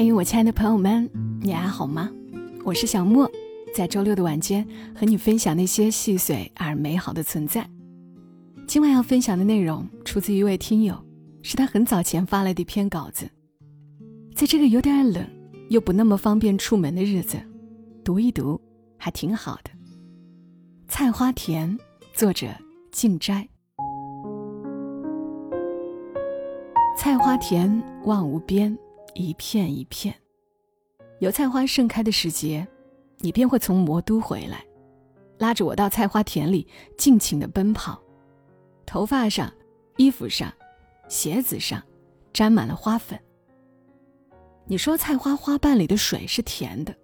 嘿，我亲爱的朋友们，你还好吗？我是小莫，在周六的晚间和你分享那些细碎而美好的存在。今晚要分享的内容出自一位听友，是他很早前发来的一篇稿子。在这个有点冷又不那么方便出门的日子，读一读还挺好的。菜花田，作者静斋。菜花田望无边，一片一片。油菜花盛开的时节，你便会从魔都回来，拉着我到菜花田里尽情的奔跑。头发上、衣服上、鞋子上，沾满了花粉。你说菜花花瓣里的水是甜的，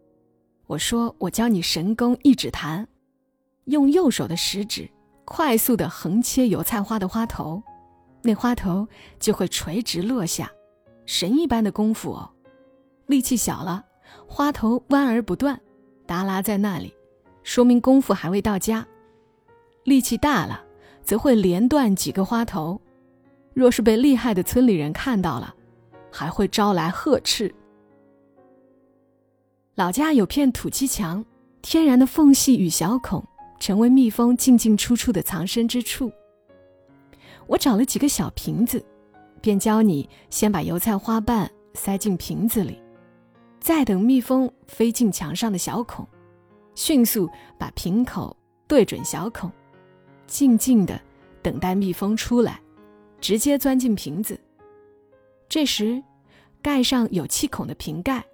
我说我教你神功一指弹，用右手的食指快速的横切油菜花的花头。那花头就会垂直落下，神一般的功夫哦。力气小了，花头弯而不断，耷拉在那里，说明功夫还未到家；力气大了，则会连断几个花头。若是被厉害的村里人看到了，还会招来呵斥。老家有片土砌墙，天然的缝隙与小孔，成为蜜蜂进进出出的藏身之处。我找了几个小瓶子，便教你先把油菜花瓣塞进瓶子里，再等蜜蜂飞进墙上的小孔，迅速把瓶口对准小孔，静静的等待蜜蜂出来，直接钻进瓶子。这时，盖上有气孔的瓶盖，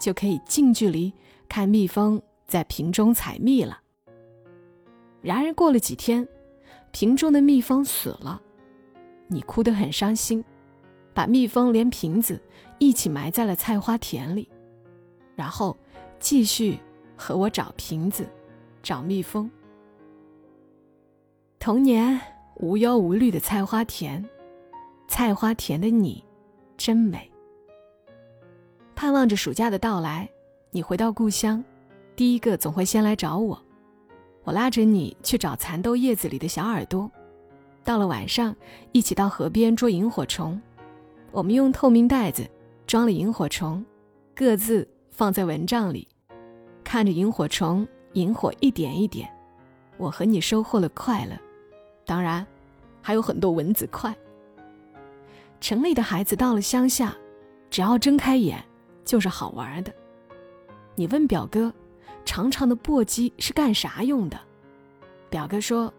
就可以近距离看蜜蜂在瓶中采蜜了。然而过了几天，瓶中的蜜蜂死了。你哭得很伤心，把蜜蜂连瓶子一起埋在了菜花田里，然后继续和我找瓶子，找蜜蜂。童年无忧无虑的菜花田，菜花田的你，真美。盼望着暑假的到来，你回到故乡，第一个总会先来找我，我拉着你去找蚕豆叶子里的小耳朵。到了晚上，一起到河边捉萤火虫。我们用透明袋子装了萤火虫，各自放在蚊帐里，看着萤火虫萤火一点一点。我和你收获了快乐，当然，还有很多蚊子快。城里的孩子到了乡下，只要睁开眼就是好玩的。你问表哥，长长的簸箕是干啥用的？表哥说。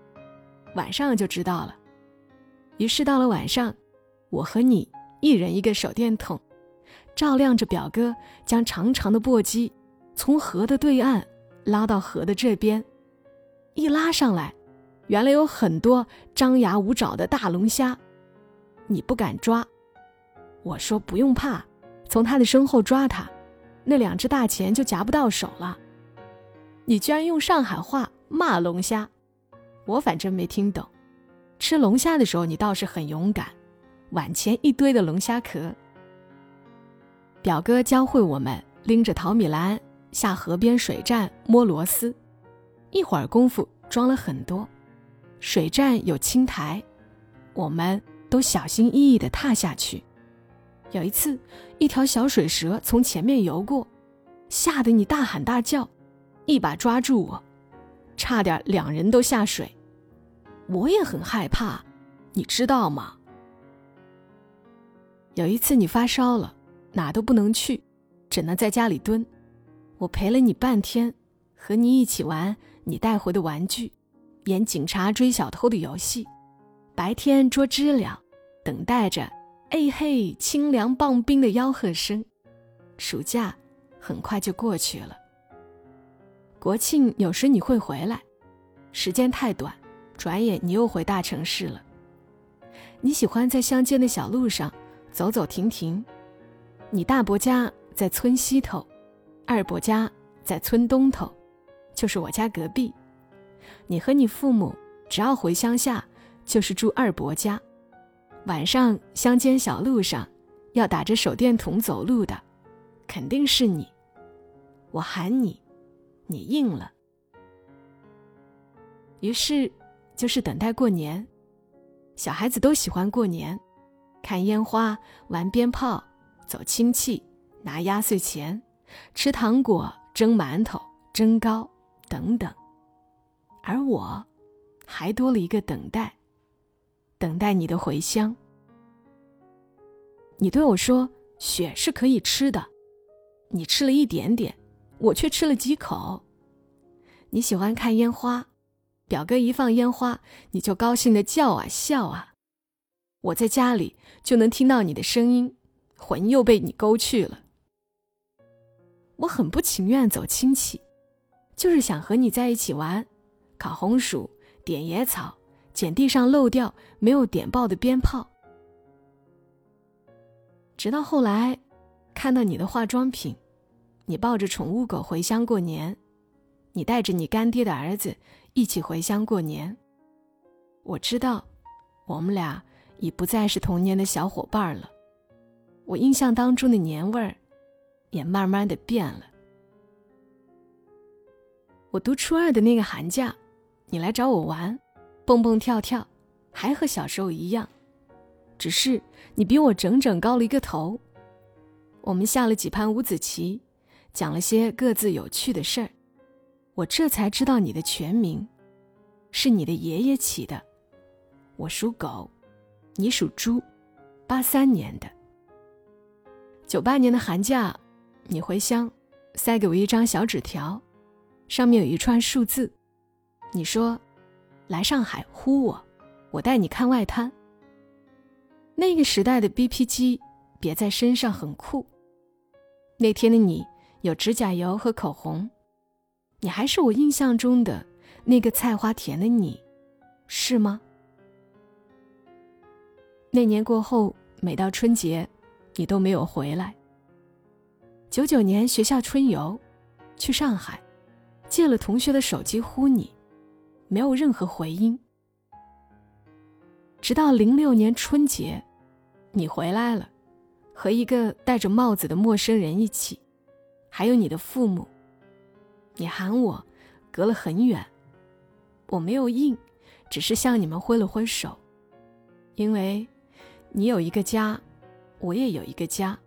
晚上就知道了。于是到了晚上，我和你一人一个手电筒，照亮着表哥将长长的簸箕从河的对岸拉到河的这边。一拉上来，原来有很多张牙舞爪的大龙虾。你不敢抓，我说不用怕，从他的身后抓他，那两只大钳就夹不到手了。你居然用上海话骂龙虾！我反正没听懂，吃龙虾的时候你倒是很勇敢，碗前一堆的龙虾壳。表哥教会我们拎着淘米篮下河边水站摸螺丝，一会儿功夫装了很多。水站有青苔，我们都小心翼翼地踏下去。有一次，一条小水蛇从前面游过，吓得你大喊大叫，一把抓住我，差点两人都下水。我也很害怕，你知道吗？有一次你发烧了，哪都不能去，只能在家里蹲。我陪了你半天，和你一起玩你带回的玩具，演警察追小偷的游戏，白天捉知了，等待着“哎嘿，清凉棒冰”的吆喝声。暑假很快就过去了。国庆有时你会回来，时间太短。转眼你又回大城市了。你喜欢在乡间的小路上走走停停。你大伯家在村西头，二伯家在村东头，就是我家隔壁。你和你父母只要回乡下，就是住二伯家。晚上乡间小路上要打着手电筒走路的，肯定是你。我喊你，你应了。于是。就是等待过年，小孩子都喜欢过年，看烟花、玩鞭炮、走亲戚、拿压岁钱，吃糖果、蒸馒头、蒸糕等等。而我，还多了一个等待，等待你的回乡。你对我说：“雪是可以吃的。”你吃了一点点，我却吃了几口。你喜欢看烟花，表哥一放烟花，你就高兴的叫啊笑啊。我在家里就能听到你的声音，魂又被你勾去了。我很不情愿走亲戚，就是想和你在一起玩，烤红薯、点野草、捡地上漏掉没有点爆的鞭炮。直到后来。看到你的化妆品，你抱着宠物狗回乡过年，你带着你干爹的儿子一起回乡过年。我知道，我们俩已不再是童年的小伙伴了。我印象当中的年味儿，也慢慢的变了。我读初二的那个寒假，你来找我玩，蹦蹦跳跳，还和小时候一样，只是你比我整整高了一个头。我们下了几盘五子棋，讲了些各自有趣的事儿。我这才知道你的全名，是你的爷爷起的。我属狗，你属猪，八三年的。九八年的寒假，你回乡，塞给我一张小纸条，上面有一串数字。你说，来上海呼我，我带你看外滩。那个时代的 BP 机别在身上很酷。那天的你有指甲油和口红，你还是我印象中的那个菜花田的你，是吗？那年过后，每到春节，你都没有回来。九九年学校春游，去上海，借了同学的手机呼你，没有任何回音。直到零六年春节，你回来了。和一个戴着帽子的陌生人一起，还有你的父母。你喊我，隔了很远，我没有应，只是向你们挥了挥手。因为，你有一个家，我也有一个家，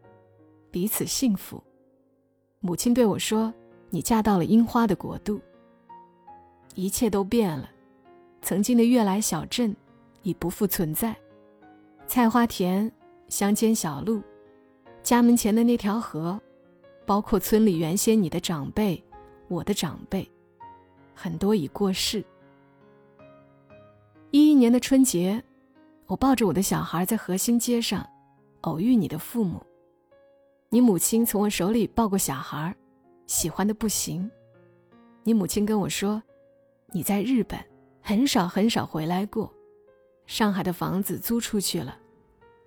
彼此幸福。母亲对我说：“你嫁到了樱花的国度。”一切都变了，曾经的悦来小镇已不复存在，菜花田、乡间小路。家门前的那条河，包括村里原先你的长辈，我的长辈，很多已过世。一一年的春节，我抱着我的小孩在河心街上，偶遇你的父母。你母亲从我手里抱过小孩，喜欢的不行。你母亲跟我说，你在日本很少很少回来过，上海的房子租出去了，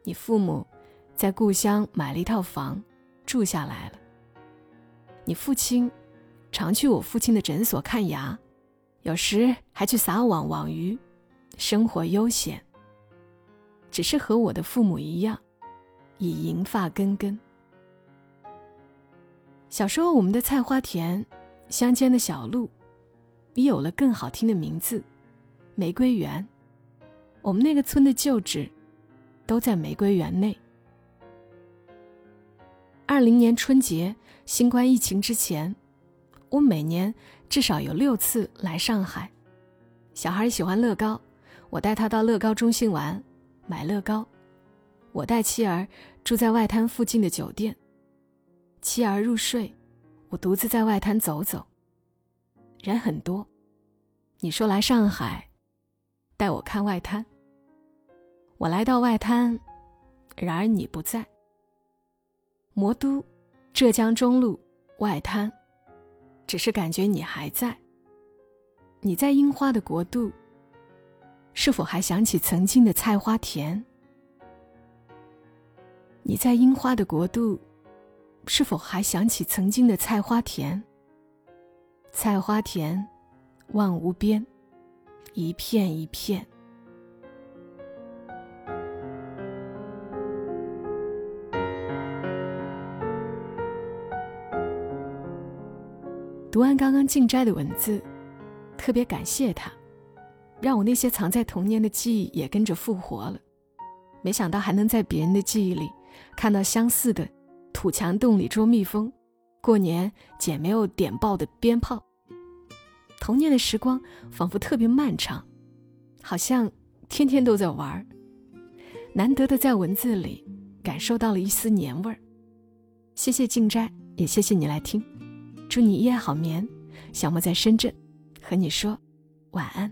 你父母。在故乡买了一套房，住下来了。你父亲常去我父亲的诊所看牙，有时还去撒网网鱼，生活悠闲。只是和我的父母一样，已银发根根。小时候，我们的菜花田、乡间的小路，已有了更好听的名字——玫瑰园。我们那个村的旧址，都在玫瑰园内。二零年春节，新冠疫情之前，我每年至少有六次来上海。小孩喜欢乐高，我带他到乐高中心玩，买乐高。我带妻儿住在外滩附近的酒店。妻儿入睡，我独自在外滩走走。人很多，你说来上海，带我看外滩。我来到外滩，然而你不在。魔都，浙江中路外滩，只是感觉你还在。你在樱花的国度，是否还想起曾经的菜花田？你在樱花的国度，是否还想起曾经的菜花田？菜花田，望无边，一片一片。读完刚刚静斋的文字，特别感谢他，让我那些藏在童年的记忆也跟着复活了。没想到还能在别人的记忆里看到相似的、土墙洞里捉蜜蜂，过年捡没有点爆的鞭炮。童年的时光仿佛特别漫长，好像天天都在玩儿。难得的在文字里感受到了一丝年味儿。谢谢静斋，也谢谢你来听。祝你一夜好眠。小莫在深圳，和你说晚安。